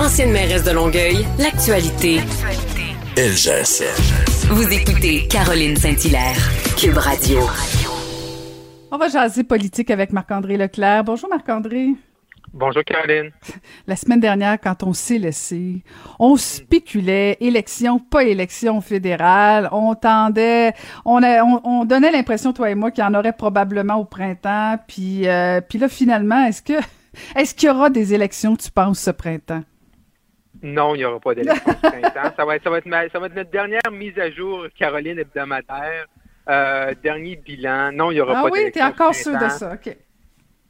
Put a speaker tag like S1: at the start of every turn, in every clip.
S1: Ancienne mairesse de Longueuil, l'actualité.
S2: LGSN.
S1: Vous écoutez Caroline Saint-Hilaire, Cube Radio.
S3: On va jaser politique avec Marc-André Leclerc. Bonjour Marc-André.
S4: Bonjour Caroline.
S3: La semaine dernière, quand on s'est laissé, on spéculait, élection, pas élection fédérale, on tendait, on, on, donnait l'impression, toi et moi, qu'il y en aurait probablement au printemps, puis, euh, puis là, finalement, est-ce que est-ce qu'il y aura des élections, tu penses, ce printemps?
S4: Non, il n'y aura pas d'élection ce printemps. Ça va, être, ça, va être, ça va être notre dernière mise à jour, Caroline, hebdomadaire. Euh, dernier bilan. Non, il n'y aura
S3: ah
S4: pas
S3: oui,
S4: d'élection.
S3: Ah oui, tu es encore sûr de
S4: printemps.
S3: ça. OK.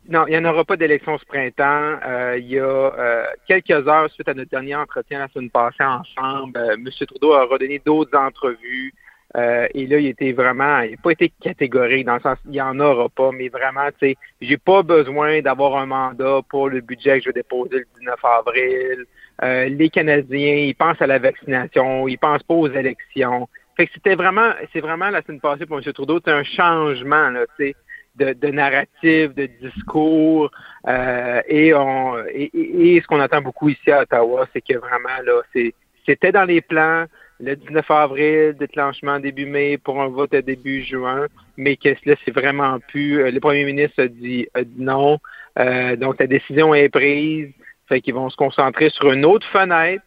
S4: Non, il n'y en aura pas d'élection ce printemps. Euh, il y a euh, quelques heures suite à notre dernier entretien la semaine passée ensemble, M. Trudeau a redonné d'autres entrevues. Euh, et là, il était vraiment, il n'a pas été catégorique dans le sens, il n'y en aura pas, mais vraiment, tu sais, j'ai pas besoin d'avoir un mandat pour le budget que je vais déposer le 19 avril. Euh, les Canadiens, ils pensent à la vaccination, ils pensent pas aux élections. Fait que c'était vraiment, c'est vraiment la semaine passée pour M. Trudeau, c'est un changement, là, tu sais, de, de narratif, de discours, euh, et on, et, et- et ce qu'on entend beaucoup ici à Ottawa, c'est que vraiment, là, c'est, c'était dans les plans, le 19 avril, déclenchement début mai pour un vote à début juin, mais que là, c'est vraiment plus. euh, Le premier ministre a dit, a dit non. Euh, donc, la décision est prise. Fait qu'ils vont se concentrer sur une autre fenêtre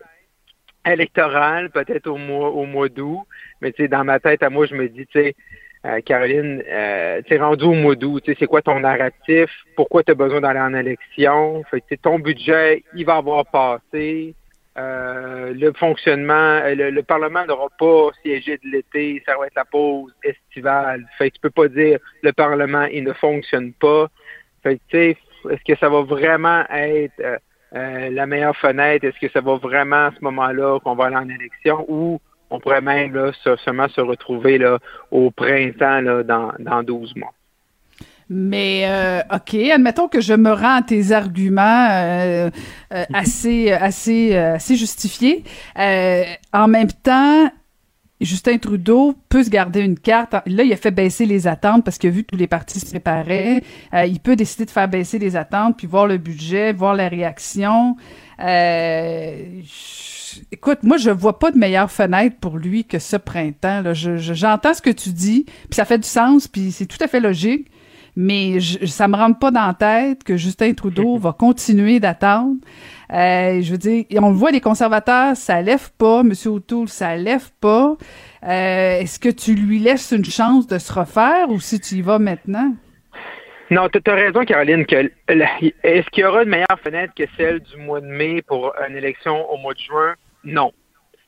S4: électorale, peut-être au mois, au mois d'août. Mais tu sais, dans ma tête, à moi, je me dis, tu sais, euh, Caroline, euh, tu es rendu au mois d'août, c'est quoi ton narratif? Pourquoi tu as besoin d'aller en élection? Fait que, ton budget, il va avoir passé. Euh, le fonctionnement, euh, le, le Parlement n'aura pas siégé de l'été, ça va être la pause estivale. Fait que tu peux pas dire le Parlement, il ne fonctionne pas. Fait que, tu sais, est-ce que ça va vraiment être euh, la meilleure fenêtre? Est-ce que ça va vraiment à ce moment-là qu'on va aller en élection ou on pourrait même là, seulement se retrouver là, au printemps là, dans, dans 12 mois?
S3: Mais euh, OK, admettons que je me rends à tes arguments euh, euh, assez, assez, assez justifiés. En même temps, Justin Trudeau peut se garder une carte. Là, il a fait baisser les attentes parce qu'il a vu que tous les partis se préparaient. Euh, il peut décider de faire baisser les attentes, puis voir le budget, voir la réaction. Euh, écoute, moi, je vois pas de meilleure fenêtre pour lui que ce printemps. Là. Je- j'entends ce que tu dis, puis ça fait du sens, puis c'est tout à fait logique. Mais je, ça me rentre pas dans la tête que Justin Trudeau va continuer d'attendre. Euh, je veux dire, on le voit, les conservateurs, ça lève pas. M. O'Toole, ça lève pas. Euh, est-ce que tu lui laisses une chance de se refaire ou si tu y vas maintenant?
S4: Non, tu as raison, Caroline, que est-ce qu'il y aura une meilleure fenêtre que celle du mois de mai pour une élection au mois de juin? Non.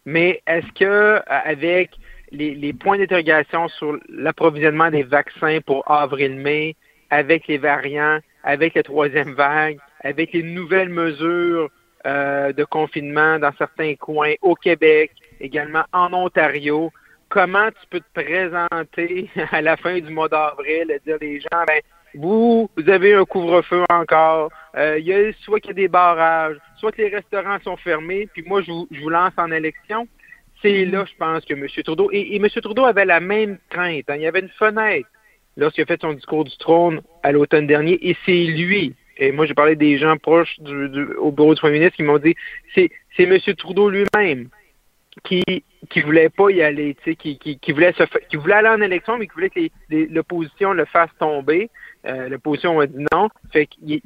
S4: Mais est-ce que euh, avec les, les points d'interrogation sur l'approvisionnement des vaccins pour avril-mai, avec les variants, avec la troisième vague, avec les nouvelles mesures euh, de confinement dans certains coins au Québec, également en Ontario, comment tu peux te présenter à la fin du mois d'avril et dire les gens, ben, vous, vous avez un couvre-feu encore, euh, il y a soit qu'il y a des barrages, soit que les restaurants sont fermés, puis moi, je vous, je vous lance en élection. C'est là, je pense, que M. Trudeau, et, M. Trudeau avait la même crainte. hein. Il y avait une fenêtre lorsqu'il a fait son discours du trône à l'automne dernier, et c'est lui. Et moi, j'ai parlé des gens proches du, au bureau du premier ministre qui m'ont dit, c'est, M. Trudeau lui-même qui qui voulait pas y aller, qui, qui, voulait qui voulait aller en élection, mais qui voulait que l'opposition le fasse tomber. Euh, L'opposition a dit non. Fait qu'il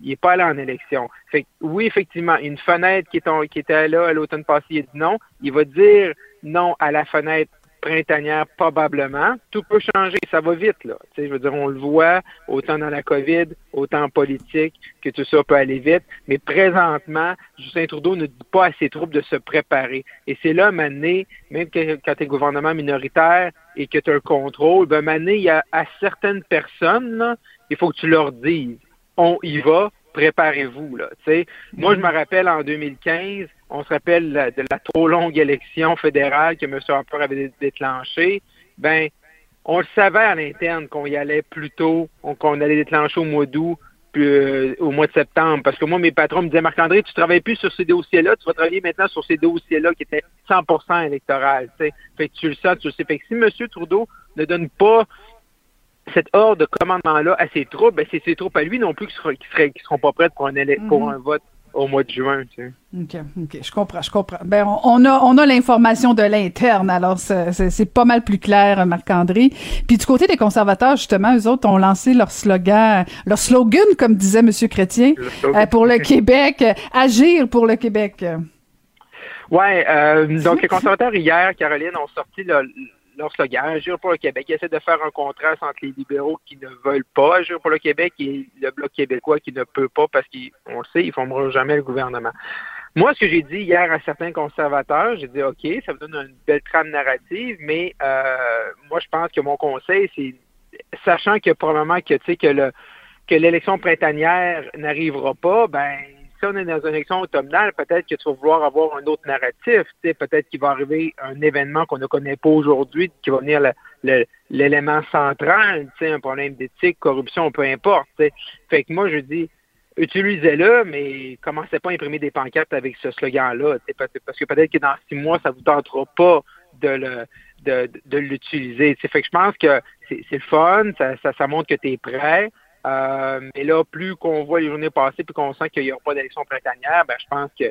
S4: n'est pas allé en élection. Fait que, oui, effectivement, une fenêtre qui, est qui était là à l'automne passé, il a dit non. Il va dire non à la fenêtre printanière, probablement. Tout peut changer, ça va vite, là. Tu sais, je veux dire, on le voit, autant dans la COVID, autant en politique, que tout ça peut aller vite. Mais présentement, Justin Trudeau ne dit pas à ses troupes de se préparer. Et c'est là, Mané, même que, quand tu es gouvernement minoritaire et que tu as un contrôle, ben, Mané, il y a à certaines personnes, là, il faut que tu leur dises, on y va, préparez-vous. Là, sais. Moi, je me rappelle en 2015, on se rappelle de la trop longue élection fédérale que M. Harper avait déclenchée. Ben, on le savait à l'interne qu'on y allait plus tôt, qu'on allait déclencher au mois d'août, euh, au mois de septembre. Parce que moi, mes patrons me disaient, Marc-André, tu travailles plus sur ces dossiers-là, tu vas travailler maintenant sur ces dossiers-là qui étaient 100% électoral. Fait que tu le sais, tu le sais. Fait que si M. Trudeau ne donne pas cette ordre de commandement-là à ses troupes, ben c'est ses troupes à lui non plus qui, qui seront pas prêtes pour un, pour mhm. un vote au mois de juin. Tu
S3: sais. OK, OK, je comprends, je comprends. Ben, on, a, on a l'information de l'interne, alors c'est pas mal plus clair, Marc-André. Puis du côté des conservateurs, justement, eux autres ont lancé leur slogan, leur slogan, comme disait M. Chrétien, euh, pour le Québec, agir pour le Québec.
S4: Ouais, euh, donc les conservateurs hier, Caroline, ont sorti le, leur slogan, Agir pour le Québec. Ils essaient de faire un contraste entre les libéraux qui ne veulent pas agir pour le Québec et le Bloc québécois qui ne peut pas parce qu'on le sait, ils ne formeront jamais le gouvernement. Moi, ce que j'ai dit hier à certains conservateurs, j'ai dit OK, ça me donne une belle trame narrative, mais euh, moi, je pense que mon conseil, c'est sachant que probablement que tu sais que le que l'élection printanière n'arrivera pas, ben on est dans une élection automnale, peut-être que tu vas vouloir avoir un autre narratif. Peut-être qu'il va arriver un événement qu'on ne connaît pas aujourd'hui, qui va venir l'élément central, un problème d'éthique, corruption, peu importe. Fait que moi, je dis, utilisez-le, mais commencez pas à imprimer des pancartes avec ce slogan-là. Parce que peut-être que dans six mois, ça vous tentera pas de le de, l'utiliser. Fait que je pense que c'est le fun, ça, ça montre que tu es prêt. Euh, mais là, plus qu'on voit les journées passer puis qu'on sent qu'il n'y aura pas d'élection printanière, ben, je pense que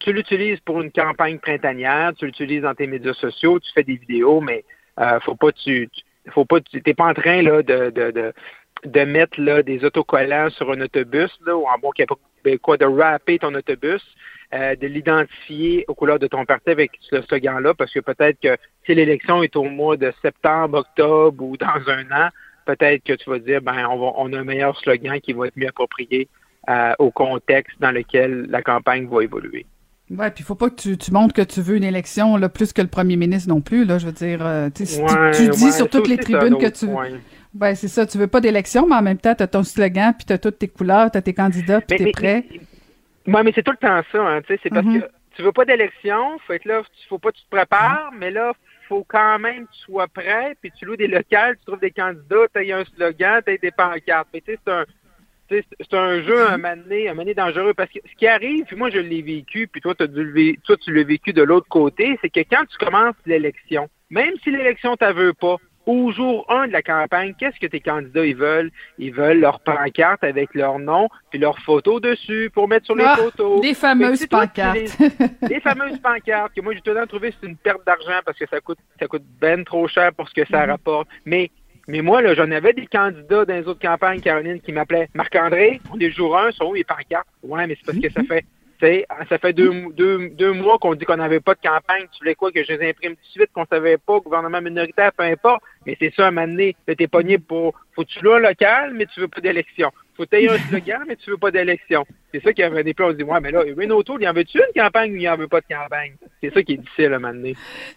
S4: tu, l'utilises pour une campagne printanière, tu l'utilises dans tes médias sociaux, tu fais des vidéos, mais euh, faut pas tu, faut pas tu t'es pas en train là de, de, de, de mettre là des autocollants sur un autobus là, ou en bon québécois de rapper ton autobus, euh, de l'identifier aux couleurs de ton parti avec ce slogan-là, parce que peut-être que si l'élection est au mois de septembre, octobre ou dans un an, peut-être que tu vas dire, ben, on, va, on a un meilleur slogan qui va être mieux approprié euh, au contexte dans lequel la campagne va évoluer.
S3: Ouais, puis il faut pas que tu, tu, montres que tu veux une élection là, plus que le premier ministre non plus. Là, je veux dire, euh, tu, dis sur toutes les tribunes que tu. Ben, c'est ça, tu veux pas d'élection, mais en même temps, tu as ton slogan, puis tu as toutes tes couleurs, tu as tes candidats, puis tu es prêt.
S4: Oui, mais c'est tout le temps ça, hein, tu sais, c'est parce mm-hmm. que tu veux pas d'élection, fait que là, faut pas que tu te prépares, mais là, faut quand même que tu sois prêt, puis tu loues des locales, tu trouves des candidats, tu as un slogan, tu as des pancartes. Mais tu sais, c'est un, c'est un jeu un mané, un mané dangereux parce que ce qui arrive, puis moi je l'ai vécu, puis toi, as dû, toi tu l'as vécu de l'autre côté, c'est que quand tu commences l'élection, même si l'élection t'en veut pas, au jour 1 de la campagne, qu'est-ce que tes candidats ils veulent? Ils veulent leur pancarte avec leur nom puis leur photo dessus pour mettre sur les
S3: ah,
S4: photos.
S3: Des fameuses pancartes.
S4: des fameuses pancartes que moi j'ai tout le temps trouvé c'est une perte d'argent parce que ça coûte ça coûte ben trop cher pour ce que ça mhm. rapporte. Mais mais moi, là, j'en avais des candidats dans les autres campagnes, Caroline, qui m'appelaient Marc-André, on est jour 1, sont où les pancartes? Ouais, mais c'est parce que ça mhm. fait ça fait deux, deux, deux mois qu'on dit qu'on n'avait pas de campagne. Tu voulais quoi que je les imprime tout de suite, qu'on savait pas, gouvernement minoritaire, peu importe. Mais c'est ça, à un moment donné, t'es pogné pour, faut que tu loues un local, mais tu veux pas d'élection. Faut tailler un slogan, mais tu veux pas d'élection. C'est ça qui avait des. On se dit, ouais, mais là, Renault il en veut-tu une campagne ou il en veut pas de campagne? C'est ça qui est difficile à donné.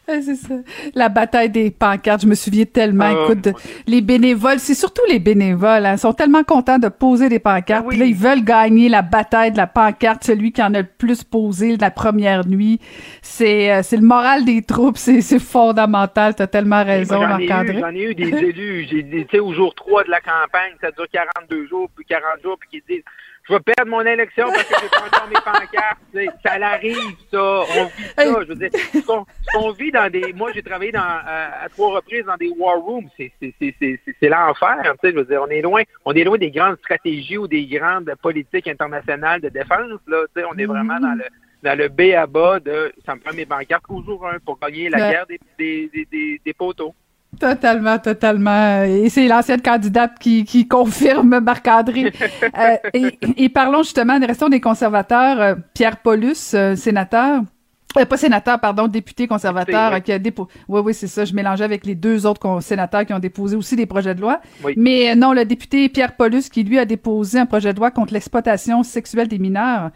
S3: c'est ça. La bataille des pancartes, je me souviens tellement. Ah, écoute, les bénévoles, c'est surtout les bénévoles, hein, sont tellement contents de poser des pancartes. Ah Puis là, ils veulent gagner la bataille de la pancarte, celui qui en a le plus posé la première nuit. C'est, euh, c'est le moral des troupes, c'est, c'est fondamental. T'as tellement raison, Marc-André.
S4: J'en ai eu des élus, j'ai, tu sais, au jour 3 de la campagne, ça dure 42 jours, puis 40 jours, puis qui disent je vais perdre mon élection parce que j'ai pas encore mes pancartes. Ça l'arrive, ça. On vit ça. Je veux dire, ce qu'on vit dans des. Moi, j'ai travaillé dans, à, trois reprises dans des war rooms. C'est l'enfer. Je veux dire, on est loin. On est loin des grandes stratégies ou des grandes politiques internationales de défense. Là, on est vraiment dans le dans le B à bas de ça me prend mes pancartes toujours un pour gagner la guerre des, des, des, des poteaux.
S3: Totalement, totalement. Et c'est l'ancienne candidate qui, qui confirme Marc-André. Euh, et, parlons justement, restons des conservateurs. Euh, Pierre Paulus, euh, sénateur, pas sénateur, pardon, député conservateur qui a déposé. Oui, oui, c'est ça. Je mélangeais avec les deux autres sénateurs qui ont déposé aussi des projets de loi. Mais non, le député Pierre Paulus qui, lui, a déposé un projet de loi contre l'exploitation sexuelle des mineurs.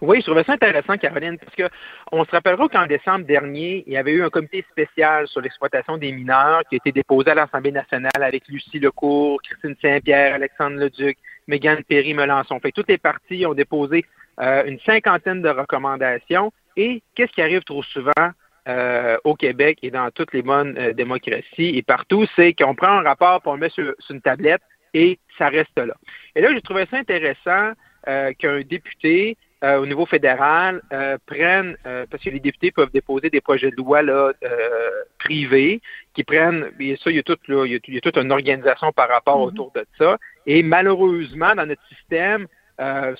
S4: Oui, je trouvais ça intéressant, Caroline, parce que on se rappellera qu'en décembre dernier, il y avait eu un comité spécial sur l'exploitation des mineurs qui a été déposé à l'Assemblée nationale avec Lucie Lecourt, Christine Saint-Pierre, Alexandre Leduc, Mégane Perry-Melançon. Fait toutes les parties ont déposé euh, une cinquantaine de recommandations. Et qu'est-ce qui arrive trop souvent euh, au Québec et dans toutes les bonnes euh, démocraties et partout, c'est qu'on prend un rapport, pour le met sur, une tablette et ça reste là. Et là, j'ai trouvé ça intéressant qu'un député euh, au niveau fédéral euh, prennent, euh, parce que les députés peuvent déposer des projets de loi là, privés, qui prennent, bien ça, il y a toute, il y a, toute une organisation par rapport mm-hmm. autour de ça. Et malheureusement, dans notre système,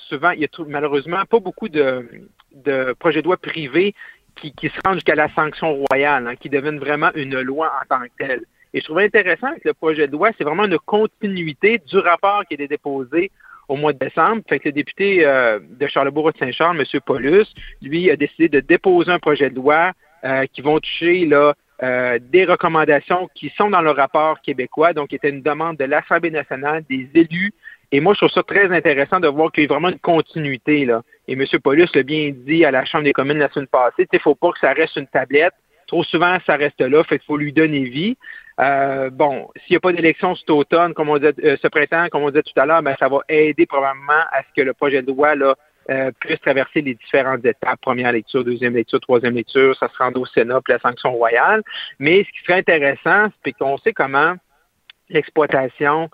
S4: souvent, il y a malheureusement pas beaucoup de, de projets de loi privés qui, qui se rendent jusqu'à la sanction royale, hein, qui deviennent vraiment une loi en tant que telle. Et je trouvais intéressant que le projet de loi, c'est vraiment une continuité du rapport qui est déposé au mois de décembre. Fait que le député euh, de Charlebourg-Saint-Charles, M. Paulus, lui, a décidé de déposer un projet de loi euh, qui vont toucher là, euh, des recommandations qui sont dans le rapport québécois, donc qui était une demande de l'Assemblée nationale, des élus. Et moi, je trouve ça très intéressant de voir qu'il y a vraiment une continuité. Là. Et M. Paulus l'a bien dit à la Chambre des communes la semaine passée, il ne faut pas que ça reste une tablette. Trop souvent, ça reste là, fait faut lui donner vie. Euh, bon, s'il n'y a pas d'élection cet automne, comme on dit, euh, ce printemps, comme on disait tout à l'heure, ben, ça va aider probablement à ce que le projet de loi là, euh, puisse traverser les différentes étapes, première lecture, deuxième lecture, troisième lecture, ça se rend au Sénat, puis la sanction royale. Mais ce qui serait intéressant, c'est qu'on sait comment l'exploitation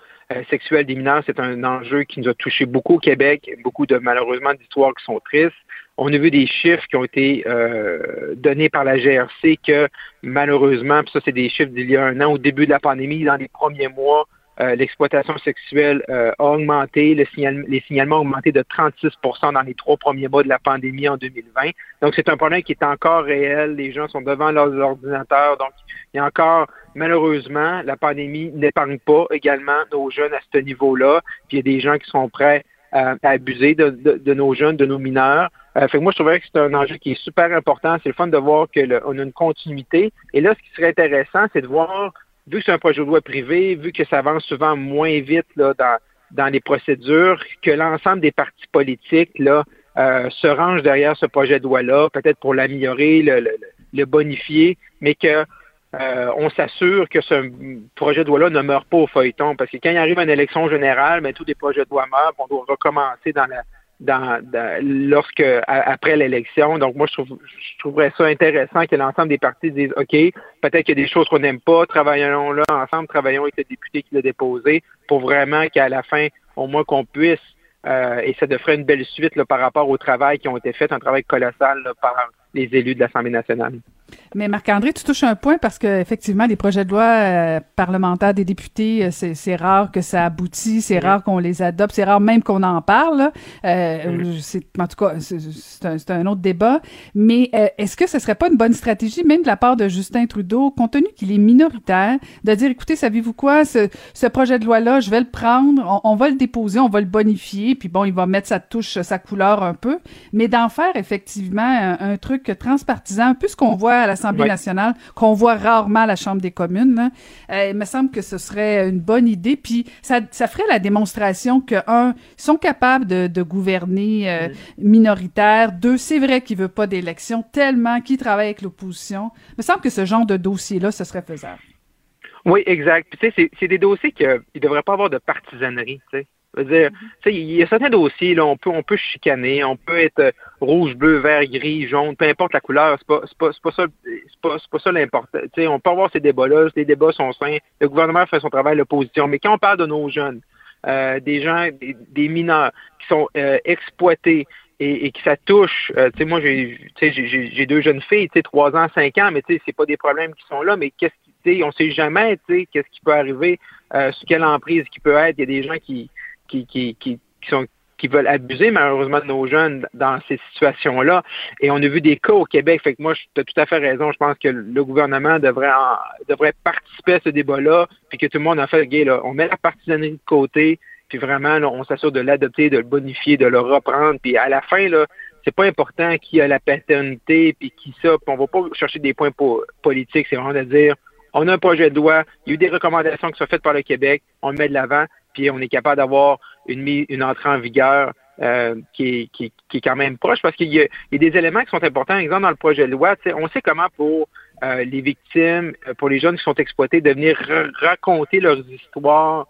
S4: sexuelle des mineurs, c'est un enjeu qui nous a touché beaucoup au Québec, beaucoup de malheureusement d'histoires qui sont tristes. On a vu des chiffres qui ont été euh, donnés par la GRC que malheureusement, puis ça c'est des chiffres d'il y a un an au début de la pandémie, dans les premiers mois, euh, l'exploitation sexuelle euh, a augmenté, le les signalements ont augmenté de 36% dans les trois premiers mois de la pandémie en 2020. Donc c'est un problème qui est encore réel. Les gens sont devant leurs ordinateurs. Donc il y a encore, malheureusement, la pandémie n'épargne pas également nos jeunes à ce niveau-là. Puis il y a des gens qui sont prêts à abuser de, de, nos jeunes, de nos mineurs. Euh, fait que moi, je trouverais que c'est un enjeu qui est super important. C'est le fun de voir qu'on a une continuité. Et là, ce qui serait intéressant, c'est de voir, vu que c'est un projet de loi privé, vu que ça avance souvent moins vite là, dans, dans les procédures, que l'ensemble des partis politiques là, euh, se rangent derrière ce projet de loi-là, peut-être pour l'améliorer, le, le, le, bonifier, mais que euh, on s'assure que ce projet de loi-là ne meurt pas au feuilleton. Parce que quand il arrive une élection générale, ben, tous les projets de loi meurent, on doit recommencer dans la dans, lorsque après l'élection. Donc moi, je, trouve, je trouverais ça intéressant que l'ensemble des partis disent OK, peut-être qu'il y a des choses qu'on n'aime pas, travaillons là ensemble, travaillons avec le député qui l'a déposé pour vraiment qu'à la fin, au moins qu'on puisse, euh, et ça devrait une belle suite là, par rapport au travail qui ont été fait, un travail colossal par les élus de l'Assemblée nationale.
S3: Mais Marc-André, tu touches un point parce que effectivement, les projets de loi euh, parlementaires des députés, euh, c'est rare que ça aboutit, c'est rare qu'on les adopte, c'est rare même qu'on en parle. Euh, c'est en tout cas, c'est un, un, autre débat. Mais est-ce que ce serait pas une bonne stratégie, même de la part de Justin Trudeau, compte tenu qu'il est minoritaire, de dire, écoutez, savez-vous quoi, ce, ce projet de loi-là, je vais le prendre, on, va le déposer, on va le bonifier, puis bon, il va mettre sa touche, sa couleur un peu, mais d'en faire effectivement un, un truc transpartisan, un peu ce qu'on voit à l'Assemblée nationale, qu'on voit rarement à la Chambre des communes. Euh, il me semble que ce serait une bonne idée. Puis ça, ça ferait la démonstration que, un, ils sont capables de, de gouverner euh, minoritaire. Deux, c'est vrai qu'ils ne veulent pas d'élection tellement qu'ils travaillent avec l'opposition. Il me semble que ce genre de dossier-là, ce serait faisable.
S4: Oui, exact. Puis, tu sais, c'est des dossiers qu'il ne devrait pas avoir de partisanerie. Tu sais dire, il y a certains dossiers, là, on peut, on peut chicaner, on peut être euh, rouge, bleu, vert, gris, jaune, peu importe la couleur, c'est pas, pas, pas ça, c'est pas, pas ça l'important. on peut avoir ces débats-là, les débats sont sains, le gouvernement fait son travail, l'opposition, mais quand on parle de nos jeunes, euh, des gens, des, mineurs qui sont euh, exploités et, et que ça touche, tu sais, moi j'ai, deux jeunes filles, tu sais, trois ans, cinq ans, mais tu sais, c'est pas des problèmes qui sont là, mais qu'est-ce qui, on sait jamais, tu sais, qu'est-ce qui peut arriver, euh, sur quelle emprise qui peut être, il y a des gens qui qui, qui, qui, sont qui veulent abuser malheureusement de nos jeunes dans ces situations-là. Et on a vu des cas au Québec. Fait que moi, tu as tout à fait raison. Je pense que le gouvernement devrait devrait participer à ce débat-là, puis que tout le monde a fait, gay, là, on met la partisanerie de côté, puis vraiment, on s'assure de l'adopter, de le bonifier, de le reprendre. Puis à la fin, là, c'est pas important qui a la paternité, puis qui ça. Puis on va pas chercher des points politiques. C'est vraiment de dire, on a un projet de loi, il y a eu des recommandations qui sont faites par le Québec, on le met de l'avant, puis on est capable d'avoir une, une entrée en vigueur euh, qui, est, qui, est quand même proche parce qu'il y, a des éléments qui sont importants. Exemple, dans le projet de loi, on sait comment pour euh, les victimes, euh, pour les jeunes qui sont exploités, de venir raconter leurs histoires.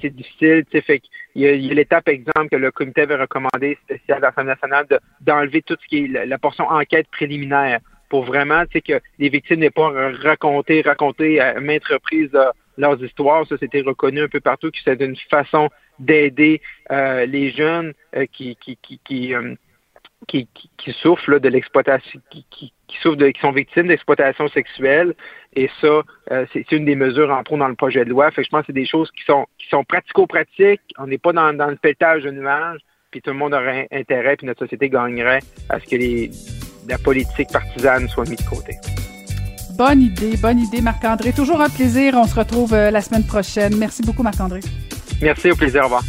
S4: c'est difficile. Fait il y a, l'étape, exemple, que le comité avait recommandé spécial à l'Assemblée nationale d'enlever tout ce qui est la, portion enquête préliminaire pour vraiment que les victimes n'aient pas raconté, raconter à maintes reprises leurs histoires. Ça, c'était reconnu un peu partout que c'est une façon d'aider euh, les jeunes euh, qui, qui, qui, qui, euh, qui, qui, souffrent de l'exploitation, qui, qui, de, qui sont victimes d'exploitation sexuelle. Et ça, c'est une des mesures en pro dans le projet de loi. Fait que je pense que c'est des choses qui sont, qui sont pratico-pratiques. On n'est pas dans, dans le pétage de nuages. Puis tout le monde aurait intérêt, puis notre société gagnerait à ce que les, la politique partisane soit mise de côté.
S3: Bonne idée, bonne idée, Marc-André. Toujours un plaisir. On se retrouve la semaine prochaine. Merci beaucoup, Marc-André.
S4: Merci, au plaisir. Au revoir.